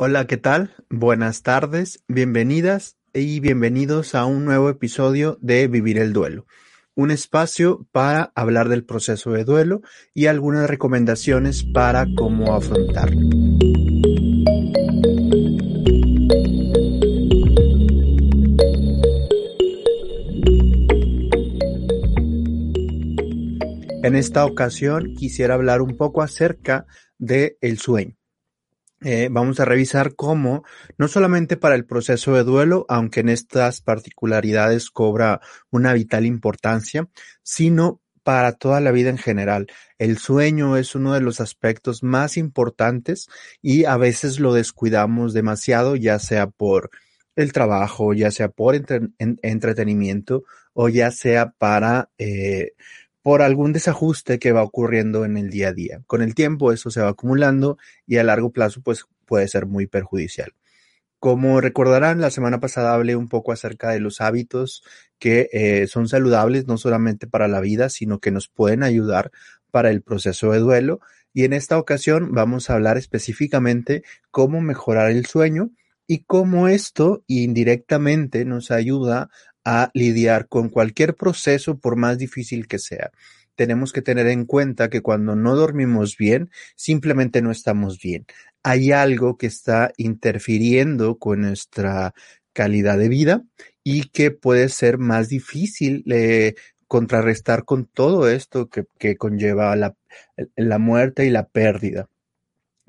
Hola, ¿qué tal? Buenas tardes, bienvenidas y bienvenidos a un nuevo episodio de Vivir el Duelo, un espacio para hablar del proceso de duelo y algunas recomendaciones para cómo afrontarlo. En esta ocasión quisiera hablar un poco acerca del el sueño. Eh, vamos a revisar cómo, no solamente para el proceso de duelo, aunque en estas particularidades cobra una vital importancia, sino para toda la vida en general. El sueño es uno de los aspectos más importantes y a veces lo descuidamos demasiado, ya sea por el trabajo, ya sea por entretenimiento o ya sea para eh, por algún desajuste que va ocurriendo en el día a día. Con el tiempo eso se va acumulando y a largo plazo pues puede ser muy perjudicial. Como recordarán, la semana pasada hablé un poco acerca de los hábitos que eh, son saludables no solamente para la vida, sino que nos pueden ayudar para el proceso de duelo. Y en esta ocasión vamos a hablar específicamente cómo mejorar el sueño y cómo esto indirectamente nos ayuda a lidiar con cualquier proceso por más difícil que sea. Tenemos que tener en cuenta que cuando no dormimos bien, simplemente no estamos bien. Hay algo que está interfiriendo con nuestra calidad de vida y que puede ser más difícil contrarrestar con todo esto que, conlleva la muerte y la pérdida.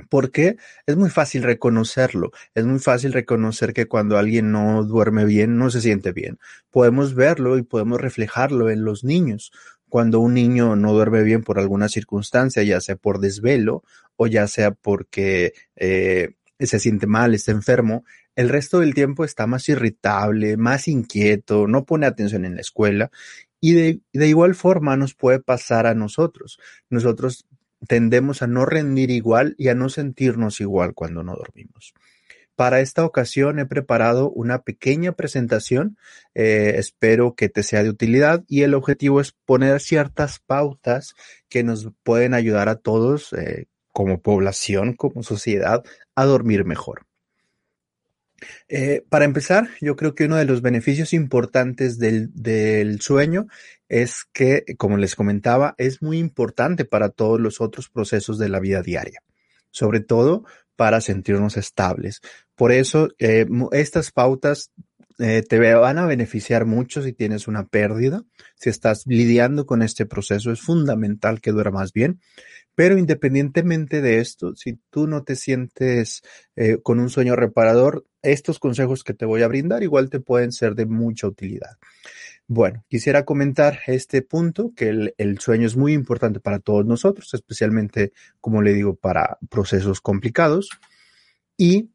Porque es muy fácil reconocerlo, es muy fácil reconocer que cuando alguien no duerme bien, no se siente bien. Podemos verlo y podemos reflejarlo en los niños. Cuando un niño no duerme bien por alguna circunstancia, ya sea por desvelo o ya sea porque eh, se siente mal, está enfermo, el resto del tiempo está más irritable, más inquieto, no pone atención en la escuela y de, de, igual forma nos puede pasar a nosotros. Nosotros tendemos a no rendir igual y a no sentirnos igual cuando no dormimos. Para esta ocasión he preparado una pequeña presentación, eh, espero que te sea de utilidad y el objetivo es poner ciertas pautas que nos pueden ayudar a todos eh, como población, como sociedad, a dormir mejor. Eh, para empezar, yo creo que uno de los beneficios importantes del, sueño es que, como les comentaba, es muy importante para todos los otros procesos de la vida diaria, sobre todo para sentirnos estables. Por eso, eh, estas pautas eh, te van a beneficiar mucho si tienes una pérdida, si estás lidiando con este proceso, es fundamental que duermas bien. Pero independientemente de esto, si tú no te sientes eh, con un sueño reparador, estos consejos que te voy a brindar igual te pueden ser de mucha utilidad. Bueno, quisiera comentar este punto, que el, el, sueño es muy importante para todos nosotros, especialmente, como le digo, para procesos complicados. Y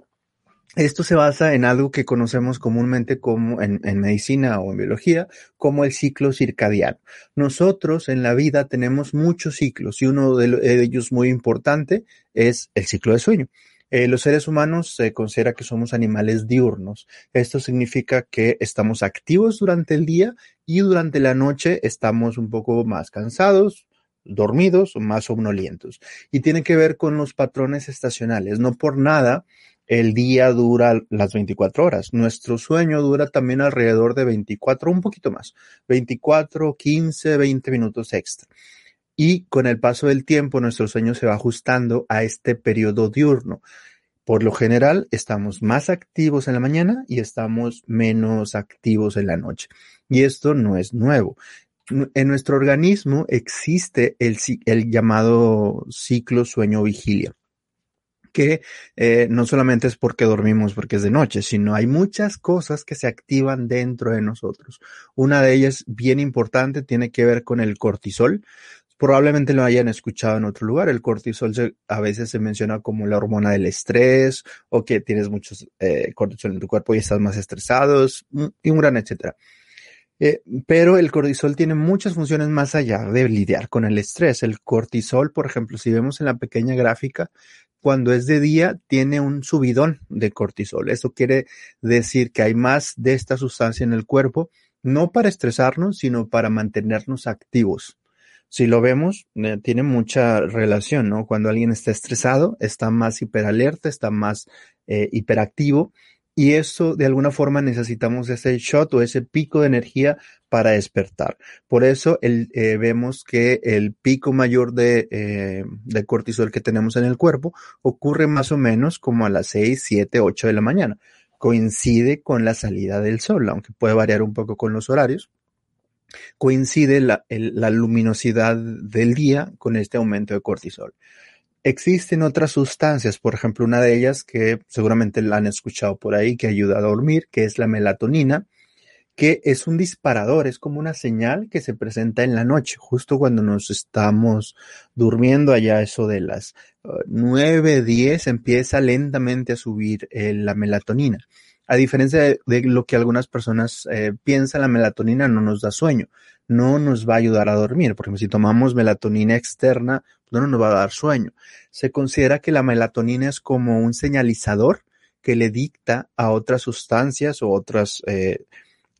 esto se basa en algo que conocemos comúnmente como en, medicina o en biología, como el ciclo circadiano. Nosotros en la vida tenemos muchos ciclos y uno de, ellos muy importante es el ciclo de sueño. Eh, los seres humanos se considera que somos animales diurnos. Esto significa que estamos activos durante el día y durante la noche estamos un poco más cansados, dormidos o más somnolientos. Y tiene que ver con los patrones estacionales. No por nada el día dura las 24 horas. Nuestro sueño dura también alrededor de 24, un poquito más, 24, 15, 20 minutos extra. Y con el paso del tiempo, nuestro sueño se va ajustando a este periodo diurno. Por lo general, estamos más activos en la mañana y estamos menos activos en la noche. Y esto no es nuevo. En nuestro organismo existe el, el llamado ciclo sueño-vigilia que eh, no solamente es porque dormimos porque es de noche, sino hay muchas cosas que se activan dentro de nosotros. Una de ellas, bien importante, tiene que ver con el cortisol. Probablemente lo hayan escuchado en otro lugar. El cortisol a veces se menciona como la hormona del estrés o que tienes muchos eh, cortisol en tu cuerpo y estás más estresados y un gran etcétera. Eh, pero el cortisol tiene muchas funciones más allá de lidiar con el estrés. El cortisol, por ejemplo, si vemos en la pequeña gráfica, cuando es de día tiene un subidón de cortisol. Eso quiere decir que hay más de esta sustancia en el cuerpo, no para estresarnos, sino para mantenernos activos. Si lo vemos, eh, tiene mucha relación, ¿no? Cuando alguien está estresado, está más hiperalerta, está más eh, hiperactivo y eso de alguna forma necesitamos ese shot o ese pico de energía para despertar. Por eso eh, vemos que el pico mayor de, eh, de, cortisol que tenemos en el cuerpo ocurre más o menos como a las 6, 7, 8 de la mañana. Coincide con la salida del sol, aunque puede variar un poco con los horarios. Coincide la, la luminosidad del día con este aumento de cortisol. Existen otras sustancias, por ejemplo, una de ellas que seguramente la han escuchado por ahí, que ayuda a dormir, que es la melatonina, que es un disparador, es como una señal que se presenta en la noche, justo cuando nos estamos durmiendo allá, eso de las uh, 9, 10, empieza lentamente a subir eh, la melatonina. A diferencia de, lo que algunas personas eh, piensan, la melatonina no nos da sueño, no nos va a ayudar a dormir. Por ejemplo, si tomamos melatonina externa, no nos va a dar sueño. Se considera que la melatonina es como un señalizador que le dicta a otras sustancias o otras eh,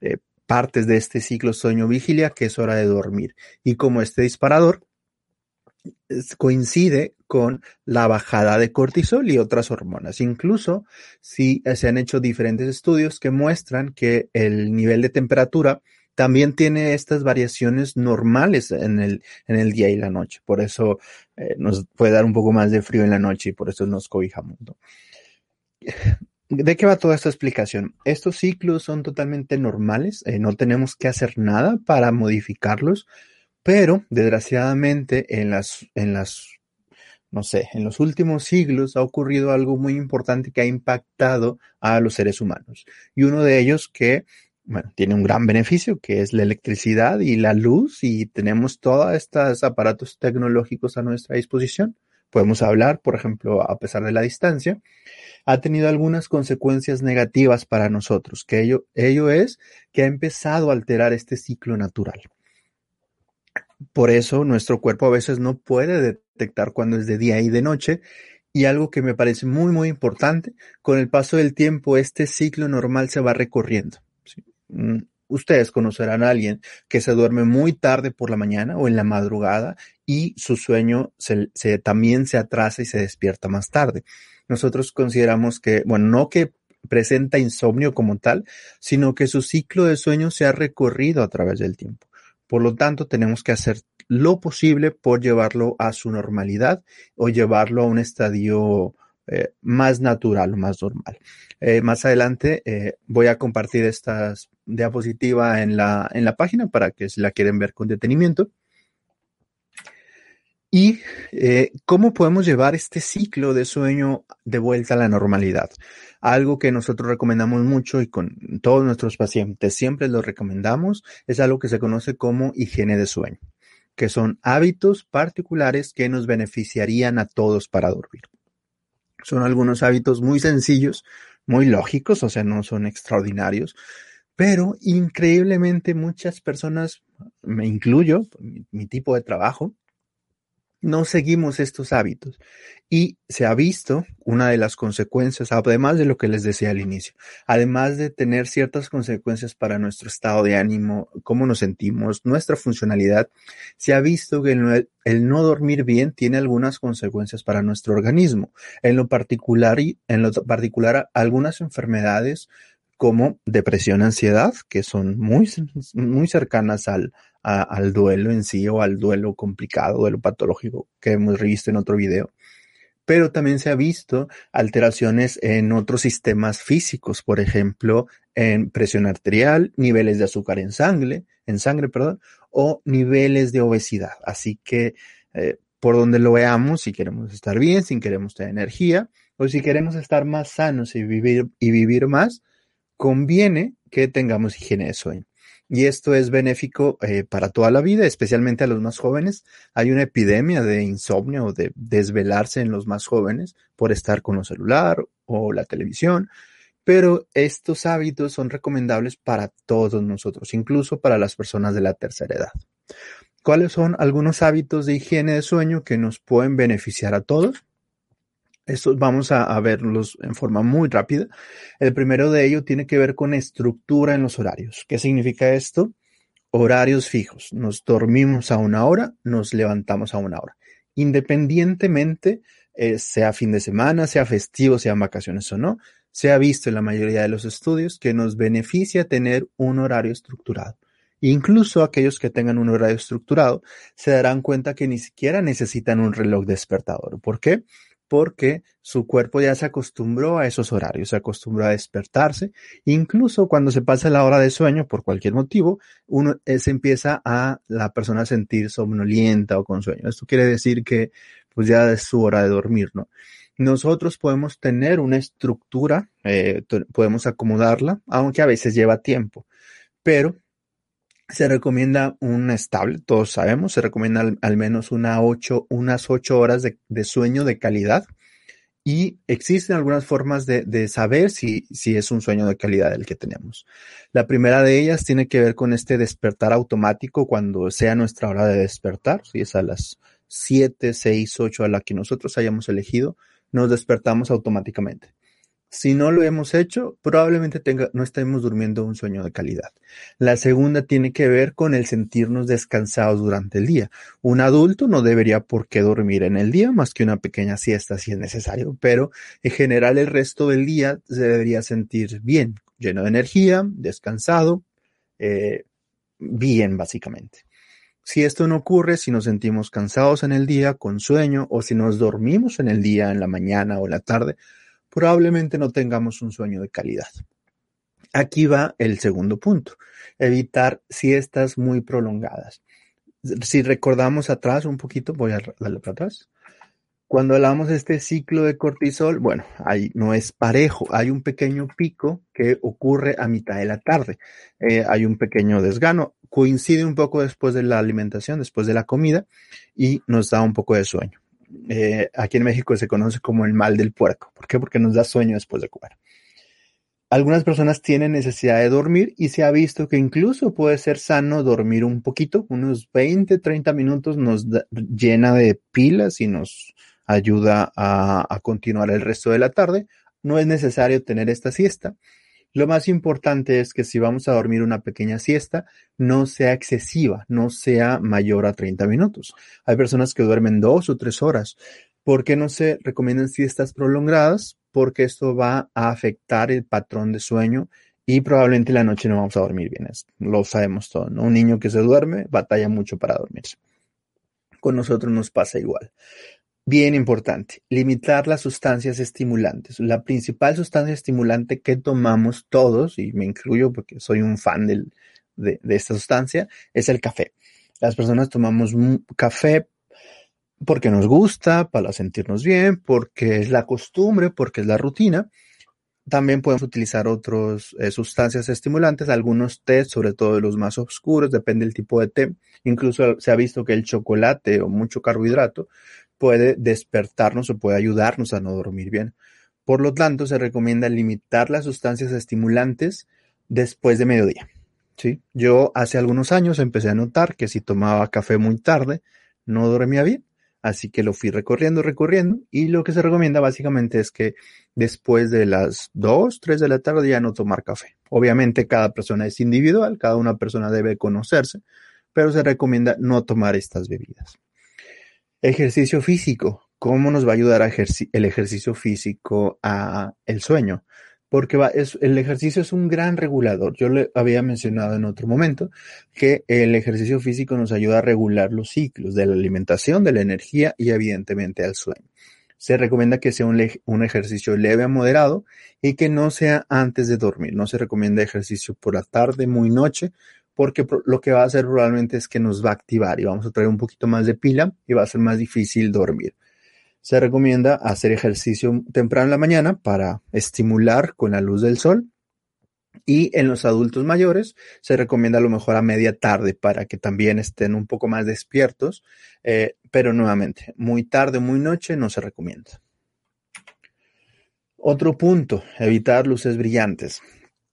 eh, partes de este ciclo sueño-vigilia que es hora de dormir. Y como este disparador coincide con la bajada de cortisol y otras hormonas. Incluso si se han hecho diferentes estudios que muestran que el nivel de temperatura también tiene estas variaciones normales en el, en el día y la noche. Por eso eh, nos puede dar un poco más de frío en la noche y por eso nos cobijamos. ¿no? ¿De qué va toda esta explicación? Estos ciclos son totalmente normales, eh, no tenemos que hacer nada para modificarlos, pero desgraciadamente en las, en las, no sé, en los últimos siglos ha ocurrido algo muy importante que ha impactado a los seres humanos. Y uno de ellos que bueno, tiene un gran beneficio que es la electricidad y la luz y tenemos todos estos aparatos tecnológicos a nuestra disposición. Podemos hablar, por ejemplo, a pesar de la distancia, ha tenido algunas consecuencias negativas para nosotros, que ello, ello es que ha empezado a alterar este ciclo natural. Por eso nuestro cuerpo a veces no puede detectar cuando es de día y de noche y algo que me parece muy, muy importante, con el paso del tiempo este ciclo normal se va recorriendo. Mm, ustedes conocerán a alguien que se duerme muy tarde por la mañana o en la madrugada y su sueño se, también se atrasa y se despierta más tarde. Nosotros consideramos que, bueno, no que presenta insomnio como tal, sino que su ciclo de sueño se ha recorrido a través del tiempo. Por lo tanto, tenemos que hacer lo posible por llevarlo a su normalidad o llevarlo a un estadio eh, más natural más normal. Eh, más adelante eh, voy a compartir esta diapositiva en la, en la página para que si la quieren ver con detenimiento. Y cómo podemos llevar este ciclo de sueño de vuelta a la normalidad. Algo que nosotros recomendamos mucho y con todos nuestros pacientes siempre lo recomendamos es algo que se conoce como higiene de sueño, que son hábitos particulares que nos beneficiarían a todos para dormir. Son algunos hábitos muy sencillos, muy lógicos, o sea, no son extraordinarios, pero increíblemente muchas personas, me incluyo, mi, mi tipo de trabajo, no seguimos estos hábitos. Y se ha visto una de las consecuencias, además de lo que les decía al inicio, además de tener ciertas consecuencias para nuestro estado de ánimo, cómo nos sentimos, nuestra funcionalidad, se ha visto que el, no dormir bien tiene algunas consecuencias para nuestro organismo. En lo particular, en lo particular algunas enfermedades como depresión, ansiedad, que son muy, muy cercanas al, al duelo en sí o al duelo complicado, duelo patológico que hemos visto en otro video. Pero también se ha visto alteraciones en otros sistemas físicos, por ejemplo, en presión arterial, niveles de azúcar en sangre, en sangre, perdón, o niveles de obesidad. Así que eh, por donde lo veamos, si queremos estar bien, si queremos tener energía, o si queremos estar más sanos y vivir, y vivir más, conviene que tengamos higiene de sueño. Y esto es benéfico eh, para toda la vida, especialmente a los más jóvenes. Hay una epidemia de insomnio o de desvelarse en los más jóvenes por estar con el celular o la televisión, pero estos hábitos son recomendables para todos nosotros, incluso para las personas de la tercera edad. ¿Cuáles son algunos hábitos de higiene de sueño que nos pueden beneficiar a todos? Estos vamos a, verlos en forma muy rápida. El primero de ellos tiene que ver con estructura en los horarios. ¿Qué significa esto? horarios fijos. Nos dormimos a una hora, nos levantamos a una hora. Independientemente, eh, sea fin de semana, sea festivo, sean vacaciones o no, se ha visto en la mayoría de los estudios que nos beneficia tener un horario estructurado. Incluso aquellos que tengan un horario estructurado se darán cuenta que ni siquiera necesitan un reloj despertador. ¿Por qué? Porque su cuerpo ya se acostumbró a esos horarios, se acostumbró a despertarse. Incluso cuando se pasa la hora de sueño, por cualquier motivo, uno eh, se empieza a la persona a sentir somnolienta o con sueño. Esto quiere decir que pues ya es su hora de dormir, ¿no? Nosotros podemos tener una estructura, eh, podemos acomodarla, aunque a veces lleva tiempo, pero se recomienda un estable, todos sabemos, se recomienda al, menos una ocho, unas ocho horas de, sueño de calidad. Y existen algunas formas de, saber si, si, es un sueño de calidad el que tenemos. La primera de ellas tiene que ver con este despertar automático cuando sea nuestra hora de despertar, si es a las 7, 6, 8 a la que nosotros hayamos elegido, nos despertamos automáticamente. Si no lo hemos hecho, probablemente no estemos durmiendo un sueño de calidad. La segunda tiene que ver con el sentirnos descansados durante el día. Un adulto no debería por qué dormir en el día más que una pequeña siesta si es necesario, pero en general el resto del día se debería sentir bien, lleno de energía, descansado, eh, bien básicamente. Si esto no ocurre, si nos sentimos cansados en el día, con sueño, o si nos dormimos en el día, en la mañana o en la tarde, probablemente no tengamos un sueño de calidad. Aquí va el segundo punto, evitar siestas muy prolongadas. Si recordamos atrás un poquito, voy a darle para atrás. Cuando hablamos de este ciclo de cortisol, bueno, ahí no es parejo, hay un pequeño pico que ocurre a mitad de la tarde, eh, hay un pequeño desgano, coincide un poco después de la alimentación, después de la comida y nos da un poco de sueño. Eh, aquí en México se conoce como el mal del puerco. ¿Por qué? Porque nos da sueño después de comer. Algunas personas tienen necesidad de dormir y se ha visto que incluso puede ser sano dormir un poquito, unos 20, 30 minutos nos llena de pilas y nos ayuda a continuar el resto de la tarde. No es necesario tener esta siesta. Lo más importante es que si vamos a dormir una pequeña siesta, no sea excesiva, no sea mayor a 30 minutos. Hay personas que duermen dos o tres horas. ¿Por qué no se recomiendan siestas prolongadas? Porque esto va a afectar el patrón de sueño y probablemente la noche no vamos a dormir bien. Lo sabemos todo. Un niño que se duerme batalla mucho para dormirse. Con nosotros nos pasa igual. Bien importante, limitar las sustancias estimulantes. La principal sustancia estimulante que tomamos todos, y me incluyo porque soy un fan de, de, esta sustancia, es el café. Las personas tomamos café porque nos gusta, para sentirnos bien, porque es la costumbre, porque es la rutina. También podemos utilizar otras eh, sustancias estimulantes, algunos té, sobre todo los más oscuros, depende del tipo de té. Incluso se ha visto que el chocolate o mucho carbohidrato puede despertarnos o puede ayudarnos a no dormir bien. Por lo tanto, se recomienda limitar las sustancias estimulantes después de mediodía. ¿sí? Yo hace algunos años empecé a notar que si tomaba café muy tarde, no dormía bien. Así que lo fui recorriendo, recorriendo. Y lo que se recomienda básicamente es que después de las 2, 3 de la tarde ya no tomar café. Obviamente cada persona es individual, cada una persona debe conocerse, pero se recomienda no tomar estas bebidas. Ejercicio físico. ¿Cómo nos va a ayudar el ejercicio físico a el sueño? Porque el ejercicio es un gran regulador. Yo le había mencionado en otro momento que el ejercicio físico nos ayuda a regular los ciclos de la alimentación, de la energía y evidentemente al sueño. Se recomienda que sea un, un ejercicio leve a moderado y que no sea antes de dormir. No se recomienda ejercicio por la tarde, muy noche, porque lo que va a hacer probablemente es que nos va a activar y vamos a traer un poquito más de pila y va a ser más difícil dormir. Se recomienda hacer ejercicio temprano en la mañana para estimular con la luz del sol y en los adultos mayores se recomienda a lo mejor a media tarde para que también estén un poco más despiertos, eh, pero nuevamente, muy tarde, muy noche no se recomienda. Otro punto, evitar luces brillantes.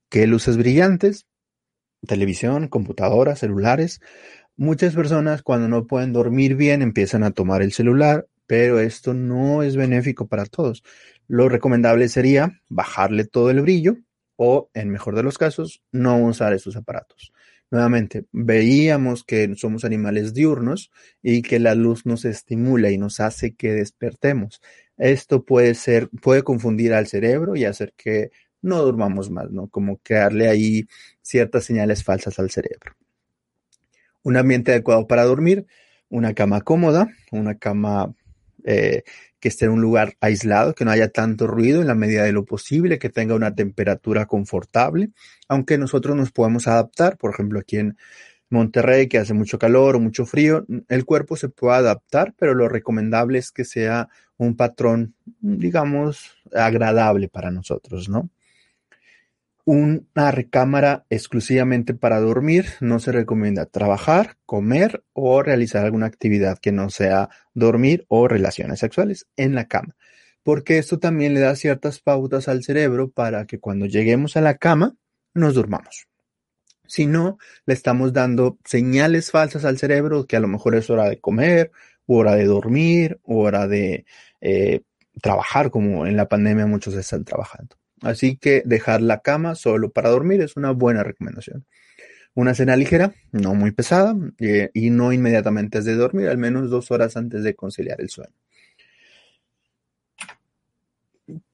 ¿Qué luces brillantes? Televisión, computadoras, celulares. Muchas personas cuando no pueden dormir bien empiezan a tomar el celular, pero esto no es benéfico para todos. Lo recomendable sería bajarle todo el brillo o, en mejor de los casos, no usar estos aparatos. Nuevamente, veíamos que somos animales diurnos y que la luz nos estimula y nos hace que despertemos. Esto puede ser, puede confundir al cerebro y hacer que no durmamos más, ¿no? Como que darle ahí ciertas señales falsas al cerebro. Un ambiente adecuado para dormir, una cama cómoda, una cama eh, que esté en un lugar aislado, que no haya tanto ruido en la medida de lo posible, que tenga una temperatura confortable, aunque nosotros nos podemos adaptar, por ejemplo, aquí en Monterrey, que hace mucho calor o mucho frío, el cuerpo se puede adaptar, pero lo recomendable es que sea un patrón, digamos, agradable para nosotros, ¿no? Una recámara exclusivamente para dormir no se recomienda trabajar, comer o realizar alguna actividad que no sea dormir o relaciones sexuales en la cama, porque esto también le da ciertas pautas al cerebro para que cuando lleguemos a la cama nos durmamos. Si no, le estamos dando señales falsas al cerebro que a lo mejor es hora de comer, hora de dormir, hora de eh, trabajar, como en la pandemia muchos están trabajando. Así que dejar la cama solo para dormir es una buena recomendación. Una cena ligera, no muy pesada eh, y no inmediatamente antes de dormir, al menos dos horas antes de conciliar el sueño.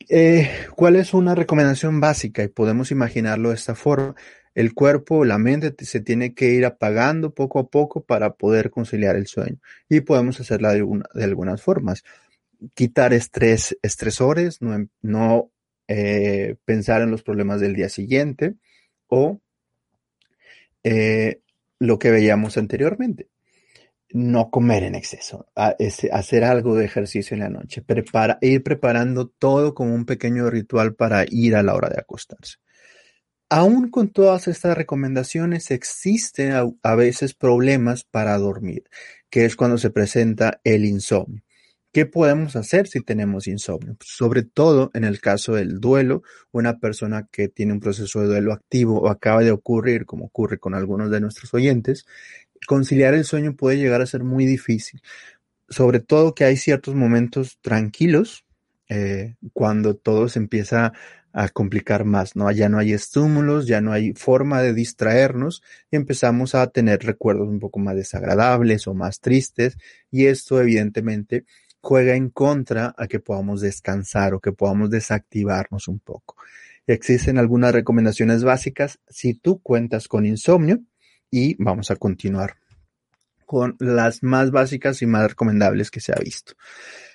Eh, ¿Cuál es una recomendación básica? Y podemos imaginarlo de esta forma. El cuerpo, la mente se tiene que ir apagando poco a poco para poder conciliar el sueño. Y podemos hacerla de, algunas formas. Quitar estrés, estresores, no, no eh, pensar en los problemas del día siguiente o eh, lo que veíamos anteriormente. No comer en exceso, hacer algo de ejercicio en la noche, ir preparando todo como un pequeño ritual para ir a la hora de acostarse. Aún con todas estas recomendaciones, existen a veces problemas para dormir, que es cuando se presenta el insomnio. ¿Qué podemos hacer si tenemos insomnio? Pues, sobre todo en el caso del duelo, una persona que tiene un proceso de duelo activo o acaba de ocurrir, como ocurre con algunos de nuestros oyentes, conciliar el sueño puede llegar a ser muy difícil. Sobre todo que hay ciertos momentos tranquilos eh, cuando todo se empieza a complicar más, ¿no? Ya no hay estímulos, ya no hay forma de distraernos y empezamos a tener recuerdos un poco más desagradables o más tristes y esto evidentemente juega en contra a que podamos descansar o que podamos desactivarnos un poco. Existen algunas recomendaciones básicas si tú cuentas con insomnio y vamos a continuar con las más básicas y más recomendables que se ha visto.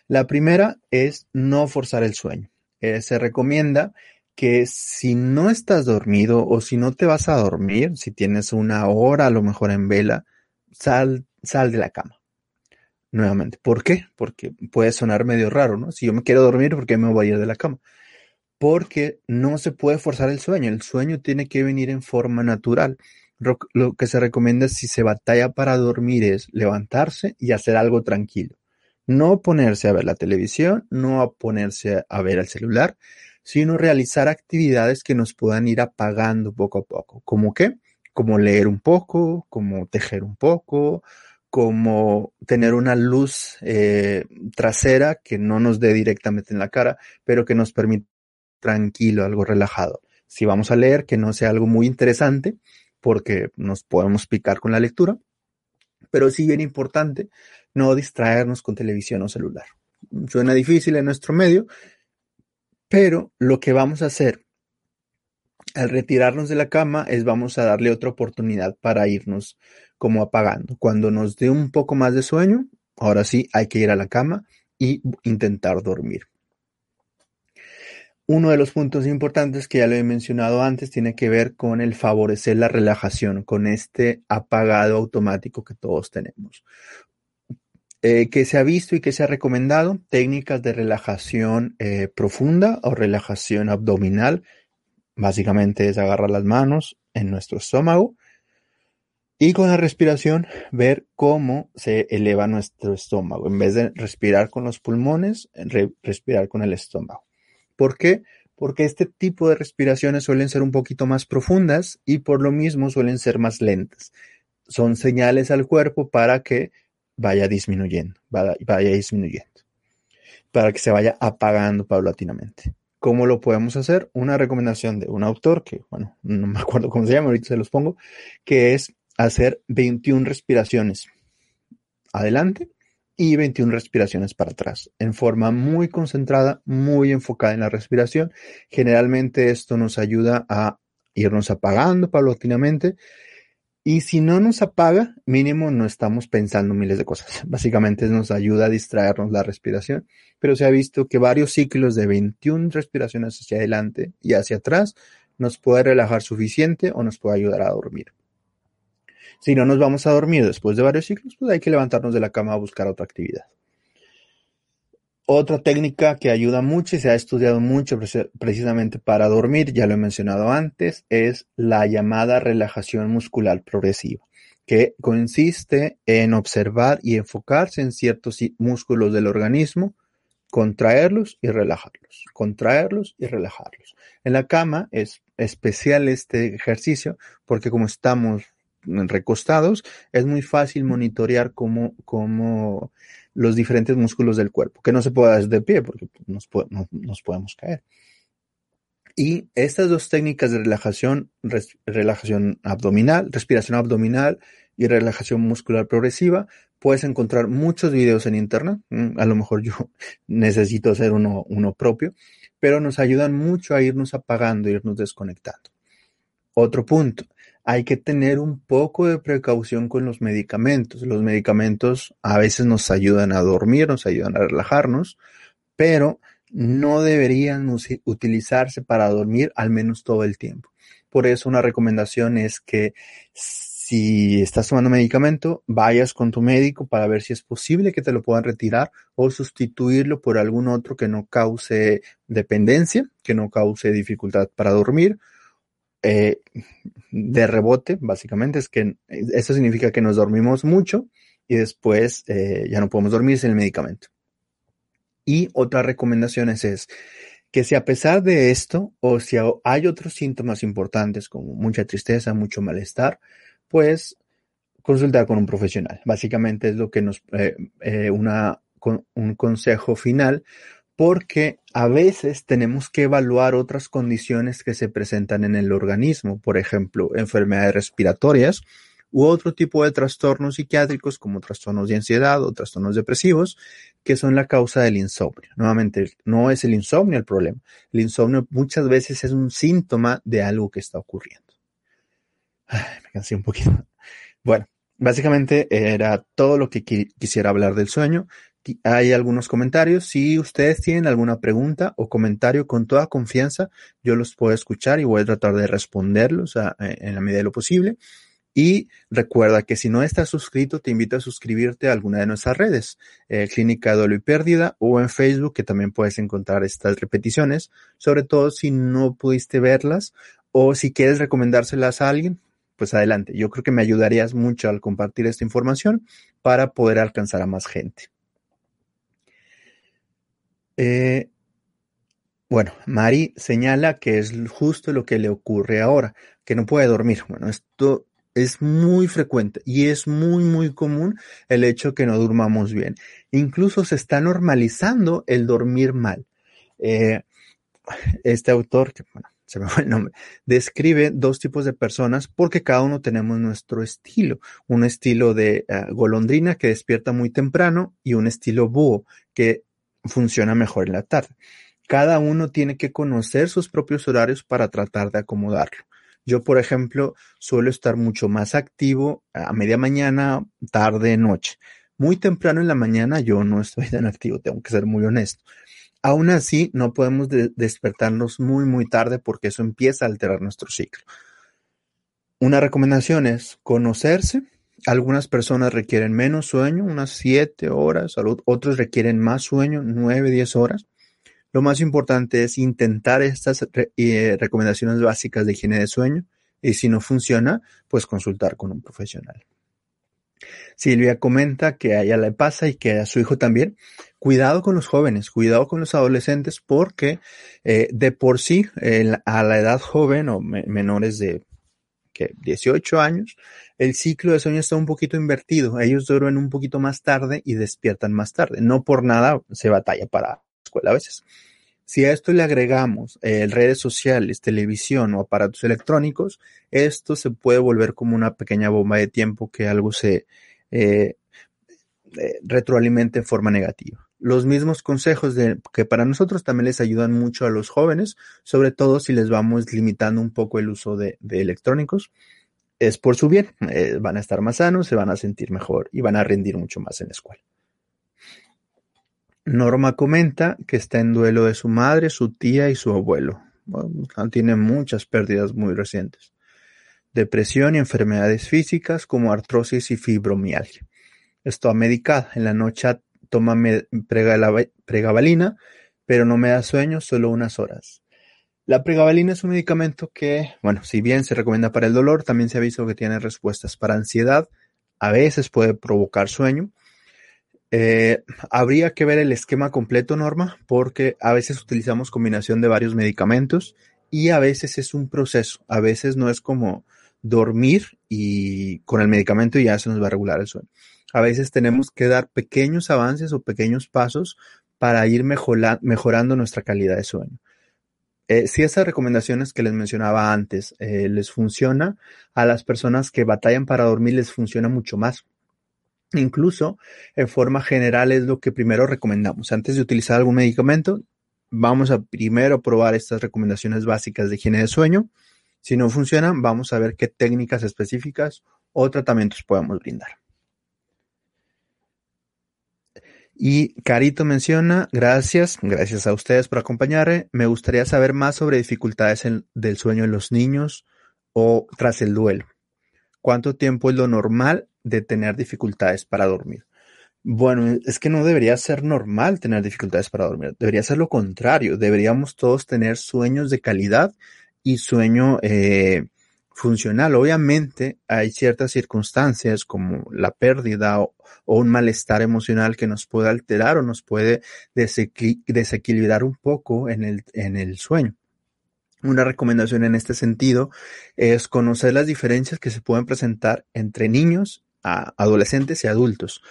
La primera es no forzar el sueño. Eh, se recomienda que si no estás dormido o si no te vas a dormir, si tienes una hora a lo mejor en vela, sal, sal de la cama nuevamente. ¿Por qué? Porque puede sonar medio raro, ¿no? Si yo me quiero dormir, ¿por qué me voy a ir de la cama? Porque no se puede forzar el sueño. El sueño tiene que venir en forma natural. Lo que se recomienda si se batalla para dormir es levantarse y hacer algo tranquilo. No ponerse a ver la televisión, no ponerse a ver el celular, sino realizar actividades que nos puedan ir apagando poco a poco. ¿Como qué? Como leer un poco, como tejer un poco, como tener una luz eh, trasera que no nos dé directamente en la cara, pero que nos permita tranquilo, algo relajado. Si vamos a leer, que no sea algo muy interesante, porque nos podemos picar con la lectura, pero sí bien importante no distraernos con televisión o celular. Suena difícil en nuestro medio, pero lo que vamos a hacer al retirarnos de la cama es vamos a darle otra oportunidad para irnos como apagando. Cuando nos dé un poco más de sueño, ahora sí hay que ir a la cama y intentar dormir. Uno de los puntos importantes que ya lo he mencionado antes tiene que ver con el favorecer la relajación, con este apagado automático que todos tenemos. Eh, que se ha visto y que se ha recomendado técnicas de relajación eh, profunda o relajación abdominal. Básicamente es agarrar las manos en nuestro estómago y con la respiración, ver cómo se eleva nuestro estómago. En vez de respirar con los pulmones, respirar con el estómago. ¿Por qué? Porque este tipo de respiraciones suelen ser un poquito más profundas y por lo mismo suelen ser más lentas. Son señales al cuerpo para que vaya disminuyendo, vaya disminuyendo, para que se vaya apagando paulatinamente. ¿Cómo lo podemos hacer? Una recomendación de un autor que, bueno, no me acuerdo cómo se llama, ahorita se los pongo, que es hacer 21 respiraciones adelante y 21 respiraciones para atrás, en forma muy concentrada, muy enfocada en la respiración. Generalmente esto nos ayuda a irnos apagando paulatinamente y si no nos apaga, mínimo no estamos pensando miles de cosas. Básicamente nos ayuda a distraernos la respiración, pero se ha visto que varios ciclos de 21 respiraciones hacia adelante y hacia atrás nos puede relajar suficiente o nos puede ayudar a dormir. Si no nos vamos a dormir después de varios ciclos, pues hay que levantarnos de la cama a buscar otra actividad. Otra técnica que ayuda mucho y se ha estudiado mucho precisamente para dormir, ya lo he mencionado antes, es la llamada relajación muscular progresiva, que consiste en observar y enfocarse en ciertos músculos del organismo, contraerlos y relajarlos, contraerlos y relajarlos. En la cama es especial este ejercicio porque como estamos recostados, es muy fácil monitorear cómo, cómo los diferentes músculos del cuerpo, que no se pueda desde pie porque nos, nos podemos caer. Y estas dos técnicas de relajación, relajación abdominal, respiración abdominal y relajación muscular progresiva, puedes encontrar muchos videos en internet. A lo mejor yo necesito hacer uno, uno propio, pero nos ayudan mucho a irnos apagando, irnos desconectando. Otro punto, hay que tener un poco de precaución con los medicamentos. Los medicamentos a veces nos ayudan a dormir, nos ayudan a relajarnos, pero no deberían utilizarse para dormir al menos todo el tiempo. Por eso una recomendación es que si estás tomando medicamento, vayas con tu médico para ver si es posible que te lo puedan retirar o sustituirlo por algún otro que no cause dependencia, que no cause dificultad para dormir eh, de rebote, básicamente, es que eso significa que nos dormimos mucho y después eh, ya no podemos dormir sin el medicamento. Y otra recomendación es que si a pesar de esto o si hay otros síntomas importantes como mucha tristeza, mucho malestar, pues consultar con un profesional. Básicamente es lo que nos, eh, una, un consejo final porque a veces tenemos que evaluar otras condiciones que se presentan en el organismo, por ejemplo, enfermedades respiratorias u otro tipo de trastornos psiquiátricos como trastornos de ansiedad o trastornos depresivos, que son la causa del insomnio. Nuevamente, no es el insomnio el problema. El insomnio muchas veces es un síntoma de algo que está ocurriendo. me cansé un poquito. Bueno, básicamente era todo lo que quisiera hablar del sueño hay algunos comentarios. Si ustedes tienen alguna pregunta o comentario con toda confianza, yo los puedo escuchar y voy a tratar de responderlos eh, en la medida de lo posible. Y recuerda que si no estás suscrito, te invito a suscribirte a alguna de nuestras redes, eh, Clínica de y Pérdida o en Facebook, que también puedes encontrar estas repeticiones, sobre todo si no pudiste verlas o si quieres recomendárselas a alguien, pues adelante. Yo creo que me ayudarías mucho al compartir esta información para poder alcanzar a más gente. Eh, bueno, Mari señala que es justo lo que le ocurre ahora, que no puede dormir. Bueno, esto es muy frecuente y es muy, muy común el hecho que no durmamos bien. Incluso se está normalizando el dormir mal. Eh, este autor, que bueno, se me fue el nombre, describe dos tipos de personas porque cada uno tenemos nuestro estilo. Un estilo de eh, golondrina que despierta muy temprano y un estilo búho que funciona mejor en la tarde. Cada uno tiene que conocer sus propios horarios para tratar de acomodarlo. Yo, por ejemplo, suelo estar mucho más activo a media mañana, tarde, noche. Muy temprano en la mañana yo no estoy tan activo, tengo que ser muy honesto. Aún así, no podemos despertarnos muy, muy tarde porque eso empieza a alterar nuestro ciclo. Una recomendación es conocerse algunas personas requieren menos sueño, unas 7 horas, otros requieren más sueño, 9, 10 horas. Lo más importante es intentar estas eh, recomendaciones básicas de higiene de sueño y si no funciona, pues consultar con un profesional. Silvia comenta que a ella le pasa y que a su hijo también. Cuidado con los jóvenes, cuidado con los adolescentes porque eh, de por sí a la edad joven o menores de que 18 años, el ciclo de sueño está un poquito invertido. Ellos duermen un poquito más tarde y despiertan más tarde. No por nada se batalla para la escuela a veces. Si a esto le agregamos eh, redes sociales, televisión o aparatos electrónicos, esto se puede volver como una pequeña bomba de tiempo que algo se eh, eh, retroalimente en forma negativa. Los mismos consejos que para nosotros también les ayudan mucho a los jóvenes, sobre todo si les vamos limitando un poco el uso de, electrónicos, es por su bien. van a estar más sanos, se van a sentir mejor y van a rendir mucho más en la escuela. Norma comenta que está en duelo de su madre, su tía y su abuelo. tiene muchas pérdidas muy recientes. Depresión y enfermedades físicas como artrosis y fibromialgia. Está medicada. En la noche toma pregabalina, pero no me da sueño, solo unas horas. La pregabalina es un medicamento que, bueno, si bien se recomienda para el dolor, también se ha visto que tiene respuestas para ansiedad. A veces puede provocar sueño eh, habría que ver el esquema completo, Norma, porque a veces utilizamos combinación de varios medicamentos y a veces es un proceso. A veces no es como dormir y con el medicamento ya se nos va a regular el sueño. A veces tenemos que dar pequeños avances o pequeños pasos para ir mejorando nuestra calidad de sueño. Eh, si esas recomendaciones que les mencionaba antes eh, les funciona, a las personas que batallan para dormir les funciona mucho más Incluso, en forma general, es lo que primero recomendamos. Antes de utilizar algún medicamento, vamos a primero probar estas recomendaciones básicas de higiene de sueño. Si no funcionan, vamos a ver qué técnicas específicas o tratamientos podemos brindar. Y Carito menciona, gracias, gracias a ustedes por acompañarme. Me gustaría saber más sobre dificultades del sueño en los niños o tras el duelo. ¿Cuánto tiempo es lo normal de tener dificultades para dormir? Bueno, es que no debería ser normal tener dificultades para dormir, debería ser lo contrario, deberíamos todos tener sueños de calidad y sueño eh, funcional. Obviamente hay ciertas circunstancias como la pérdida o, un malestar emocional que nos puede alterar o nos puede desequilibrar un poco en el, sueño. Una recomendación en este sentido es conocer las diferencias que se pueden presentar entre niños, adolescentes y adultos.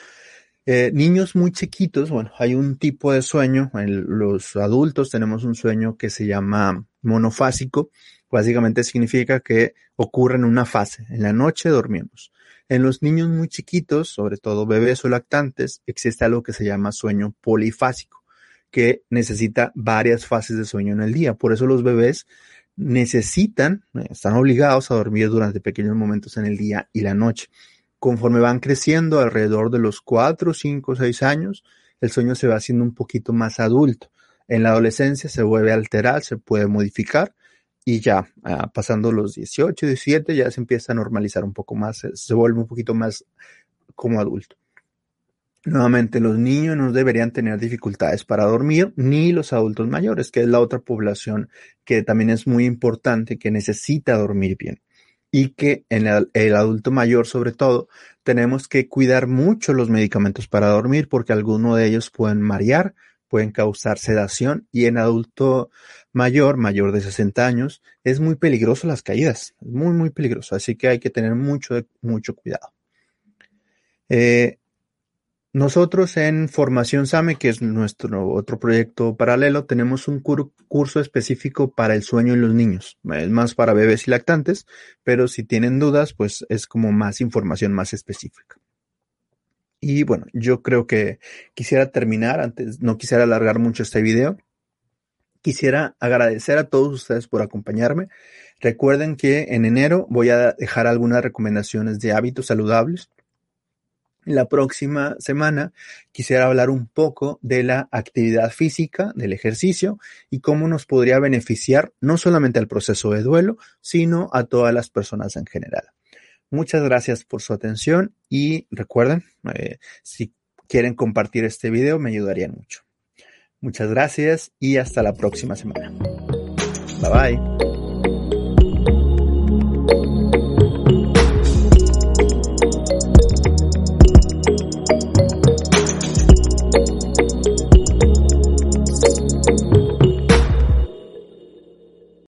Eh, niños muy chiquitos, bueno, hay un tipo de sueño, en los adultos tenemos un sueño que se llama monofásico, básicamente significa que ocurre en una fase, en la noche dormimos. En los niños muy chiquitos, sobre todo bebés o lactantes, existe algo que se llama sueño polifásico que necesita varias fases de sueño en el día. Por eso los bebés necesitan, están obligados a dormir durante pequeños momentos en el día y la noche. Conforme van creciendo alrededor de los 4, 5, 6 años, el sueño se va haciendo un poquito más adulto. En la adolescencia se vuelve a alterar, se puede modificar y ya ah, pasando los 18, 17 ya se empieza a normalizar un poco más, se vuelve un poquito más como adulto. Nuevamente, los niños no deberían tener dificultades para dormir, ni los adultos mayores, que es la otra población que también es muy importante, que necesita dormir bien. Y que en el, adulto mayor, sobre todo, tenemos que cuidar mucho los medicamentos para dormir, porque algunos de ellos pueden marear, pueden causar sedación, y en adulto mayor, mayor de 60 años, es muy peligroso las caídas, muy, muy peligroso. Así que hay que tener mucho, mucho cuidado. Eh, nosotros en Formación SAME, que es nuestro otro proyecto paralelo, tenemos un curso específico para el sueño en los niños. Es más para bebés y lactantes, pero si tienen dudas, pues es como más información más específica. Y bueno, yo creo que quisiera terminar, antes no quisiera alargar mucho este video. Quisiera agradecer a todos ustedes por acompañarme. Recuerden que en enero voy a dejar algunas recomendaciones de hábitos saludables la próxima semana quisiera hablar un poco de la actividad física, del ejercicio y cómo nos podría beneficiar no solamente al proceso de duelo, sino a todas las personas en general. Muchas gracias por su atención y recuerden, eh, si quieren compartir este video me ayudarían mucho. Muchas gracias y hasta la próxima semana. Bye bye.